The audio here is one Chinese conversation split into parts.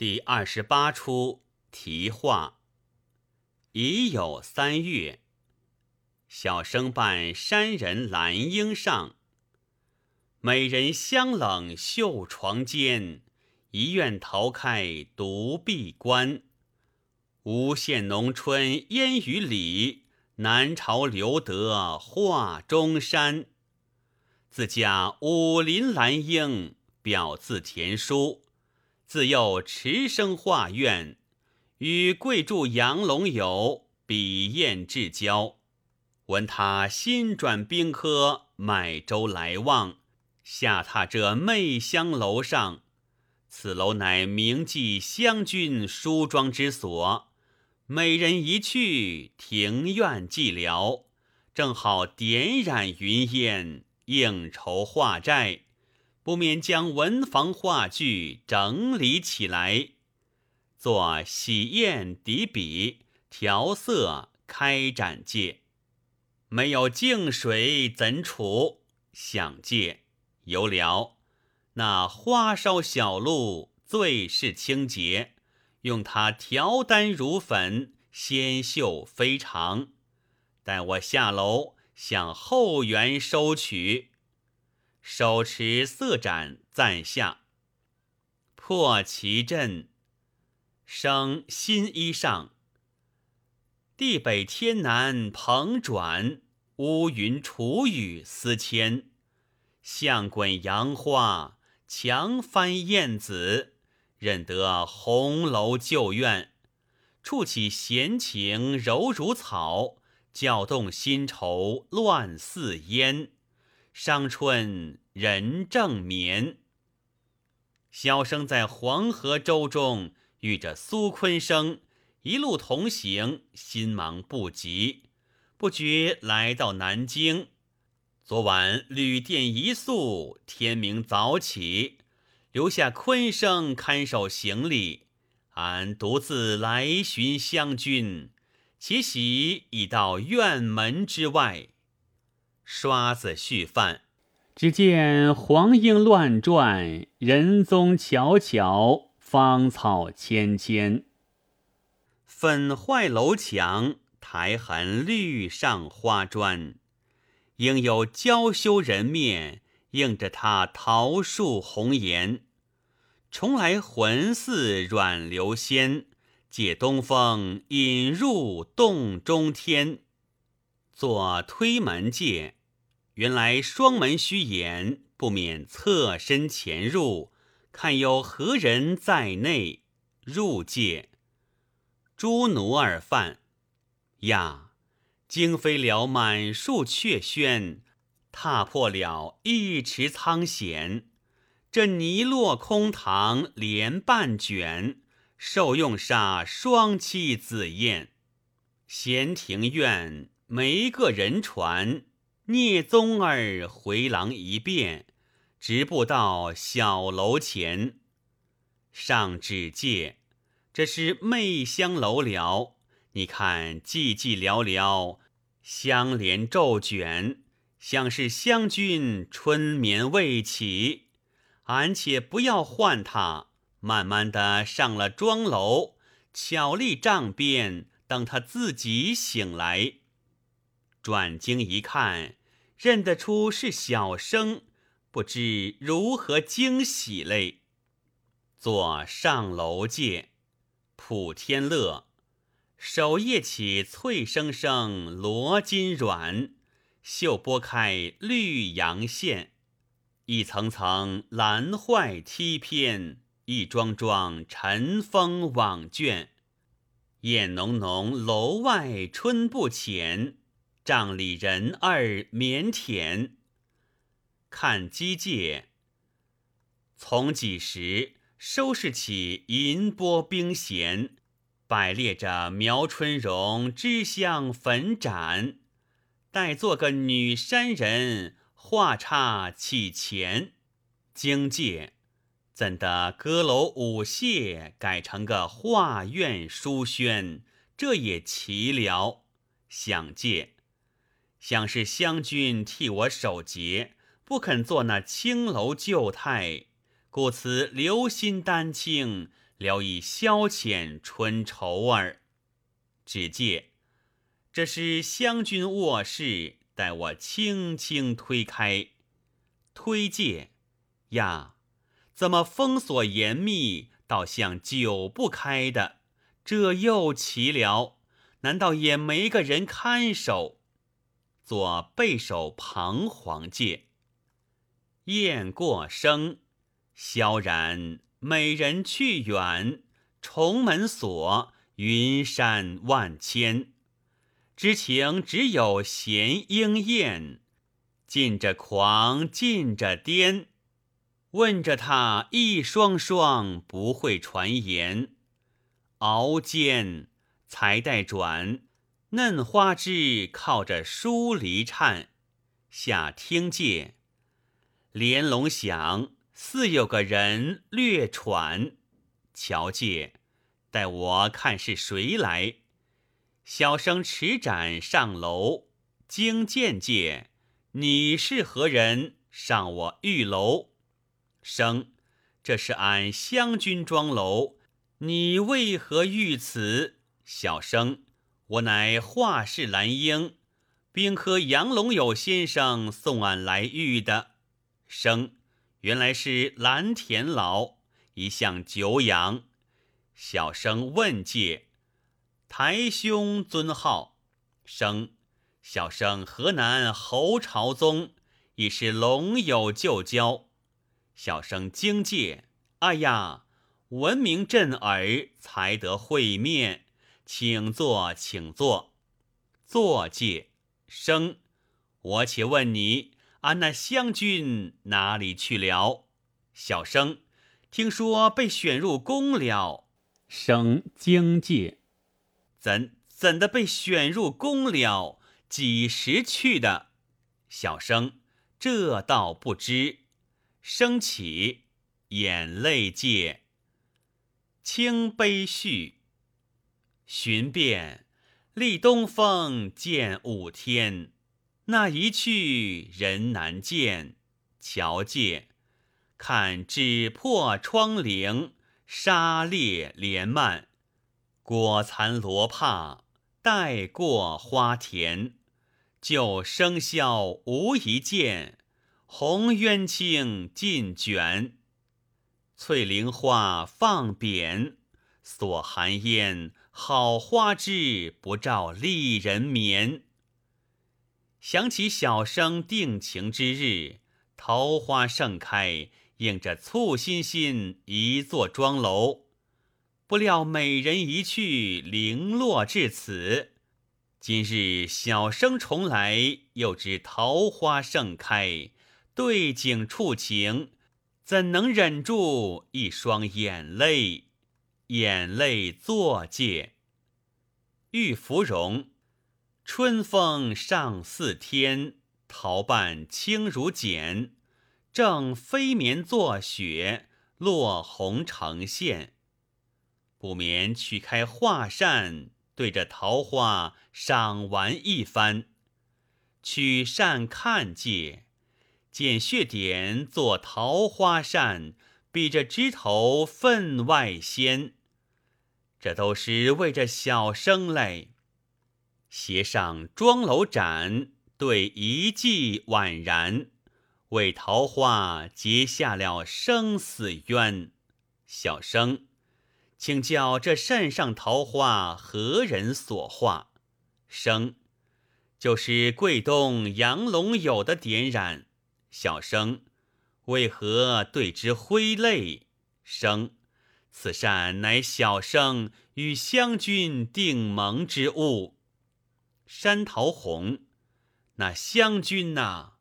第二十八出题画。已有三月，小生伴山人兰英上，美人香冷绣床间，一院桃开独闭关。无限农春烟雨里，南朝留得画中山。自家武林兰英，表字田书。自幼持生画院，与贵柱杨龙友笔砚至交。闻他新转兵科，买舟来望，下榻这媚香楼上。此楼乃名妓湘君梳妆之所。美人一去，庭院寂寥，正好点染云烟，应酬画斋。不免将文房画具整理起来，做洗砚底笔、调色、开展界。没有净水怎处？想借有了。那花梢小路最是清洁，用它调丹如粉，纤秀非常。待我下楼向后园收取。手持色盏赞下，破旗阵，生新衣裳。地北天南蓬转，乌云楚雨思迁。象滚杨花，墙翻燕子，认得红楼旧院。触起闲情柔如草，搅动新愁乱似烟。伤春人正眠。小生在黄河舟中遇着苏昆生，一路同行，心忙不及，不觉来到南京。昨晚旅店一宿，天明早起，留下昆生看守行李，俺独自来寻湘君。其喜已到院门之外。刷子续饭，只见黄莺乱转，人踪悄悄，芳草芊芊。粉坏楼墙，苔痕绿上花砖。应有娇羞人面，映着他桃树红颜。重来魂似软流仙，借东风引入洞中天。左推门戒。原来双门虚掩，不免侧身潜入，看有何人在内。入界，诸奴儿犯呀，惊飞了满树雀轩，踏破了一池苍藓。这泥落空堂莲半卷，受用煞双栖紫燕。闲庭院没个人传。聂宗儿回廊一遍，直步到小楼前，上指戒，这是媚香楼了。你看寂寂寥寥，香帘骤卷，像是湘君春眠未起。俺且不要唤他，慢慢的上了庄楼，巧立帐边，等他自己醒来。转睛一看。认得出是小生，不知如何惊喜嘞。坐上楼界，普天乐，手叶起翠生生罗金软，袖拨开绿阳线，一层层蓝坏梯偏，一桩桩尘封网卷，燕浓浓楼外春不浅。帐里人儿腼腆，看机界。从几时收拾起银波冰弦，摆列着苗春荣芝香粉盏，待做个女山人画叉起钱。经界怎的阁楼舞榭改成个画院书轩？这也奇了。想借。想是湘君替我守节，不肯做那青楼旧态，故此留心丹青，聊以消遣春愁儿。只见这是湘君卧室，待我轻轻推开，推介呀，怎么封锁严密，倒像久不开的？这又奇了，难道也没个人看守？做备守彷徨界。雁过声，萧然美人去远，重门锁，云山万千。知情只有闲莺燕，尽着狂，尽着癫。问着他一双双，不会传言。熬煎才待转。嫩花枝靠着疏篱颤，下听见连笼响，似有个人略喘。瞧见，待我看是谁来。小生持盏上楼，惊见介，你是何人？上我玉楼。生，这是俺湘君庄楼，你为何遇此？小生。我乃画室兰英，兵科杨龙友先生送俺来遇的。生，原来是蓝田老，一向久仰。小生问介，台兄尊号。生，小生河南侯朝宗，已是龙友旧交。小生惊介，哎呀，闻名震耳，才得会面。请坐，请坐。坐介生，我且问你，俺那湘君哪里去了？小生听说被选入宫了。生惊介，怎怎的被选入宫了？几时去的？小生这倒不知。生起，眼泪界，清悲绪。寻遍立东风，见五天。那一去人难见。瞧见，看纸破窗棂，沙裂帘幔，果残罗帕，带过花田。旧笙箫无一件，红鸳青尽卷。翠菱花放扁，锁寒烟。好花枝不照丽人眠。想起小生定情之日，桃花盛开，映着簇新新一座庄楼。不料美人一去，零落至此。今日小生重来，又知桃花盛开，对景触情，怎能忍住一双眼泪？眼泪作界，玉芙蓉。春风上似天，桃瓣轻如茧。正飞绵作雪，落红成线。不免取开画扇，对着桃花赏玩一番。取扇看界，见血点作桃花扇，比着枝头分外鲜。这都是为这小生嘞。斜上妆楼盏，对一季宛然，为桃花结下了生死冤。小生，请教这扇上桃花何人所画？生，就是贵东杨龙友的点染。小生，为何对之挥泪？生。此扇乃小生与湘君定盟之物，山桃红。那湘君呐，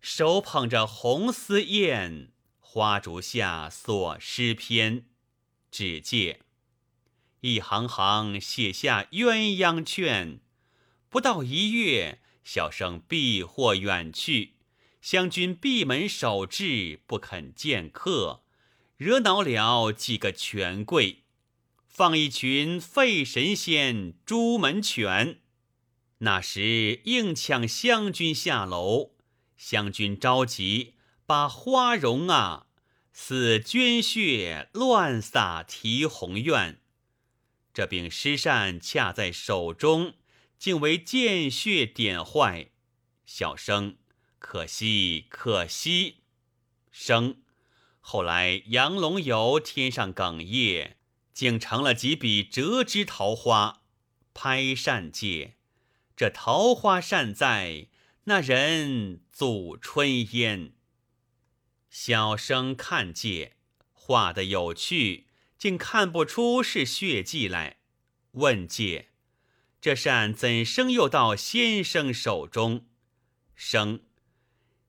手捧着红丝砚，花烛下所诗篇。只见一行行写下鸳鸯劝，不到一月，小生避祸远去，湘君闭门守制，不肯见客。惹恼了几个权贵，放一群废神仙、朱门犬。那时硬抢湘军下楼，湘军着急，把花容啊似捐血乱洒提红院。这柄诗扇恰在手中，竟为见血点坏。小生可惜可惜。生后来杨龙游天上哽咽，竟成了几笔折枝桃花，拍扇界。这桃花扇在，那人祖春烟。小生看界画的有趣，竟看不出是血迹来。问界，这扇怎生又到先生手中？生，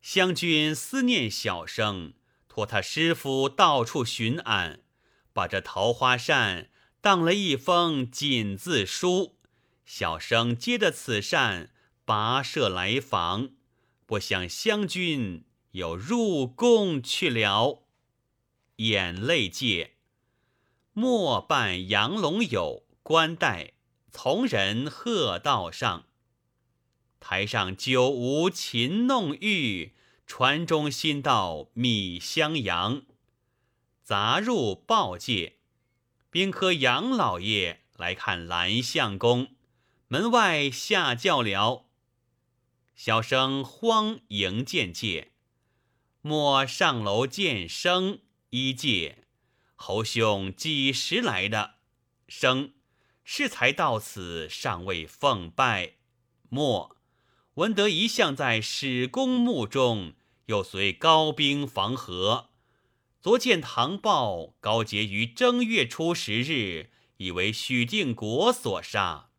湘君思念小生，托他师傅到处寻俺，把这桃花扇当了一封锦字书。小生接的此扇，跋涉来访，不想湘君又入宫去了。眼泪界，莫扮杨龙友，官带从人贺道上。台上久无琴弄玉，船中新到米襄阳。杂入报界，宾客杨老爷来看蓝相公。门外下轿了，小生慌迎见介，莫上楼见生一介。侯兄几时来的？生适才到此，尚未奉拜。莫闻得一向在史公墓中，又随高兵防河。昨见唐报，高杰于正月初十日，以为许定国所杀。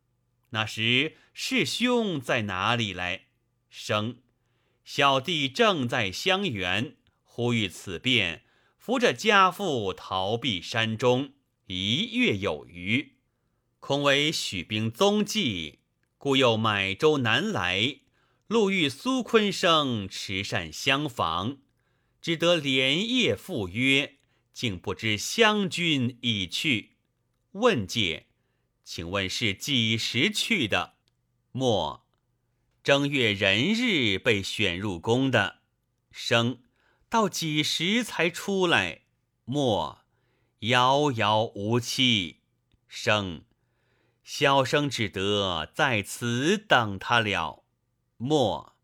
那时师兄在哪里来？生，小弟正在襄垣，忽遇此变，扶着家父逃避山中，一月有余。恐为许兵踪迹，故又买舟南来，路遇苏坤生持扇相访，只得连夜赴约，竟不知湘君已去。问介。请问是几时去的？末正月壬日被选入宫的。生到几时才出来？末遥遥无期。生小生只得在此等他了。莫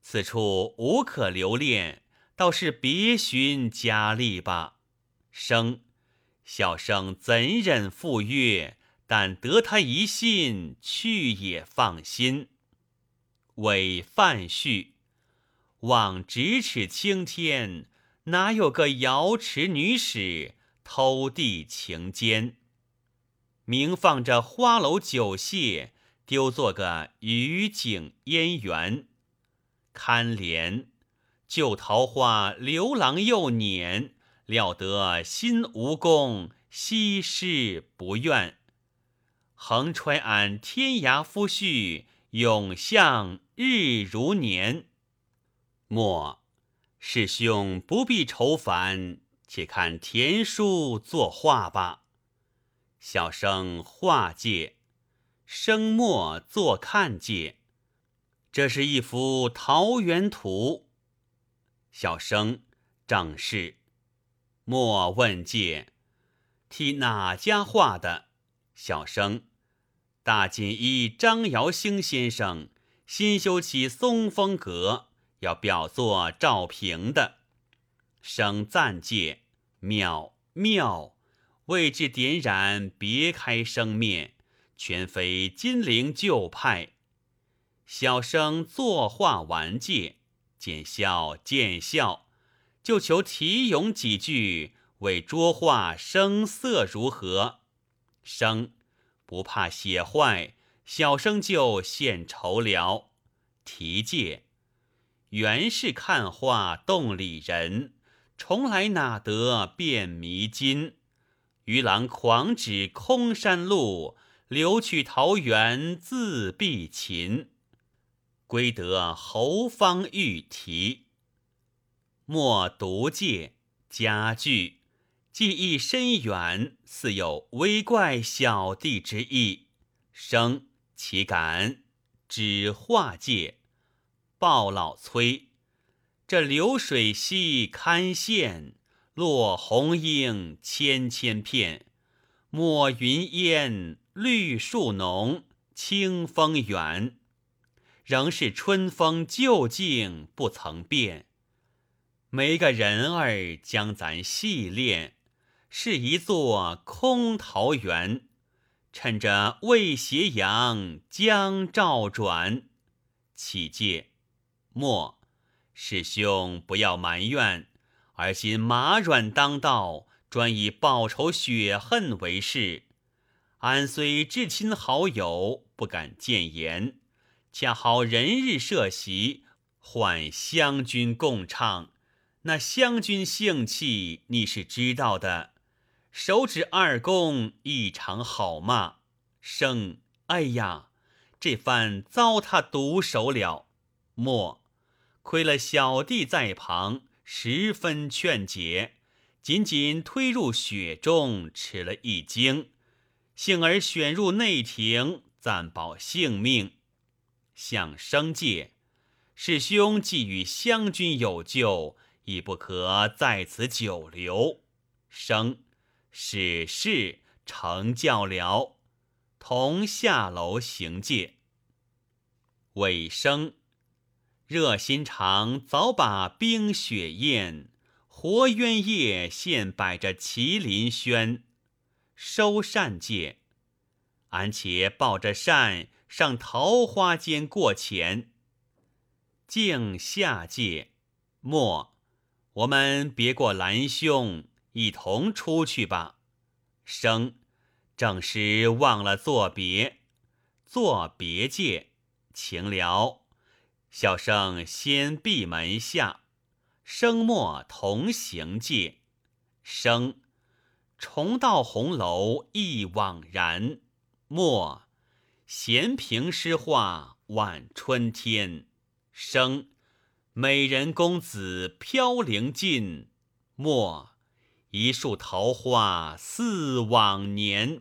此处无可留恋，倒是别寻佳丽吧。生小生怎忍赴约？但得他一信，去也放心。为范旭，望咫尺青天，哪有个瑶池女使偷递情笺？明放着花楼酒榭，丢做个雨景烟缘。堪怜旧桃花刘郎又辇，料得新无功西施不愿。横揣俺天涯夫婿，永向日如年。莫师兄不必愁烦，且看田叔作画吧。小生画界，生墨作看界。这是一幅桃源图。小生正是。莫问界，替哪家画的？小生。大锦衣张尧兴先生新修起松风阁，要表作赵平的，生赞介妙妙，为之点染，别开生面，全非金陵旧派。小生作画完介，见笑见笑，就求题咏几句，为拙画生色如何？生。不怕写坏，小生就献酬了。题介：原是看画动里人，重来哪得便迷津？渔郎狂指空山路，留取桃源自闭琴。归得侯方御题。莫独借佳句。记忆深远，似有微怪小弟之意。生岂敢？指画界，鲍老崔，这流水溪堪羡，落红英千千片，抹云烟，绿树浓，清风远。仍是春风旧境不曾变。没个人儿将咱细练，是一座空桃源。趁着未斜阳将照转，启戒莫师兄不要埋怨，而今马软当道，专以报仇雪恨为事。俺虽至亲好友，不敢谏言。恰好人日设席，唤湘君共唱。那湘君性气，你是知道的。手指二公异常好骂，生哎呀，这番遭他毒手了。莫亏了小弟在旁，十分劝解，仅仅推入雪中，吃了一惊，幸而选入内廷，暂保性命。向生界，师兄既与湘君有救，亦不可在此久留。生使事成教了，同下楼行戒。尾生热心肠早把冰雪宴，活鸳叶现摆着麒麟轩。收扇戒，俺且抱着扇。上桃花间过前，敬下界，莫，我们别过兰兄，一同出去吧。生，正是忘了作别，作别界，情了。小生先闭门下，生莫同行界。生，重到红楼忆往然，末。闲评诗画晚春天，生美人公子飘零尽，末一树桃花似往年。